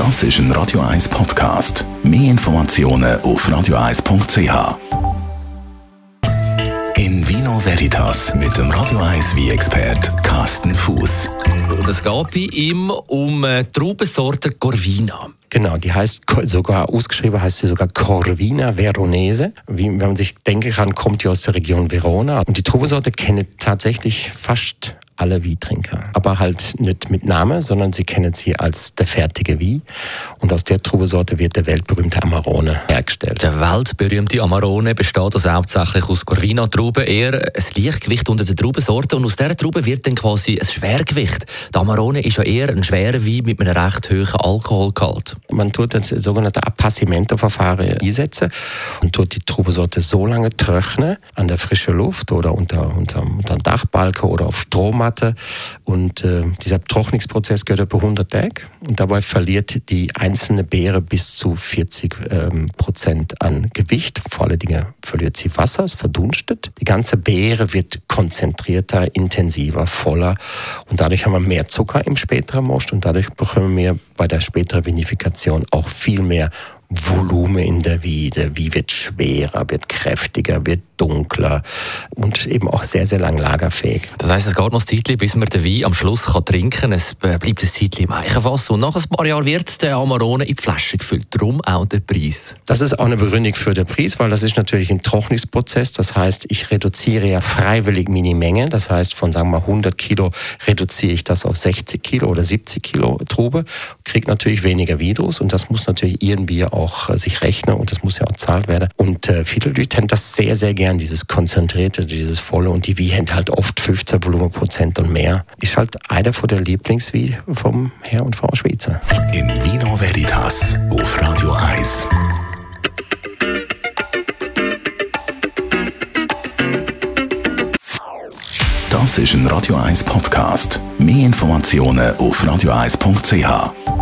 Das ist ein Radio 1 Podcast. Mehr Informationen auf radio1.ch. In Vino Veritas mit dem Radio 1 wie expert Carsten Fuß. Und es geht bei ihm um äh, die Traubensorte Corvina. Genau, die heißt sogar ausgeschrieben heißt sie sogar Corvina Veronese. Wie, wenn man sich denken kann, kommt die aus der Region Verona. Und die Trubensorte kennt tatsächlich fast alle Wie-Trinker. Aber halt nicht mit Name, sondern sie kennen sie als der fertige Wie. Und aus der Trubesorte wird der weltberühmte Amarone hergestellt. Der weltberühmte Amarone besteht also hauptsächlich aus Corvina-Trauben, eher ein Leichtgewicht unter den Traubensorten. Und aus dieser Traube wird dann quasi ein Schwergewicht. Der Amarone ist ja eher ein schwerer Wein mit einem recht hohen Alkoholgehalt. Man tut das sogenannte Appassimento-Verfahren einsetzen und tut die Trubesorte so lange trocknen an der frischen Luft oder unter, unter, unter Dachbalken oder auf Strom Monate. Und äh, dieser Trocknungsprozess gehört etwa 100 Tage. Und dabei verliert die einzelne Beere bis zu 40 ähm, Prozent an Gewicht. Vor allen Dingen verliert sie Wasser, es verdunstet. Die ganze Beere wird konzentrierter, intensiver, voller. Und dadurch haben wir mehr Zucker im späteren Most. Und dadurch bekommen wir bei der späteren Vinifikation auch viel mehr Volumen in der Wiede, wie wird schwerer, wird kräftiger, wird dunkler und eben auch sehr, sehr lang lagerfähig. Das heißt, es geht noch ein Zeitchen, bis man den Wein am Schluss kann trinken kann. Es bleibt ein Zeitchen im Eichenfass und nach ein paar Jahren wird der Amarone in die Flasche gefüllt. Darum auch der Preis. Das ist auch eine Begründung für den Preis, weil das ist natürlich ein Trocknungsprozess. Das heißt, ich reduziere ja freiwillig Minimenge. Das heißt, von sagen wir mal 100 Kilo reduziere ich das auf 60 Kilo oder 70 Kilo Trube, kriege natürlich weniger Vidus und das muss natürlich irgendwie auch äh, sich rechnen und das muss ja auch zahlt werden. Und äh, viele Leute haben das sehr, sehr gern dieses konzentrierte, dieses volle und die Wie haben halt oft 15 Volumenprozent und mehr. Ist halt einer von der Lieblingswie vom Herr und Frau Schweizer. In Vino Veritas auf Radio 1. Das ist ein Radio 1 Podcast. Mehr Informationen auf radio1.ch.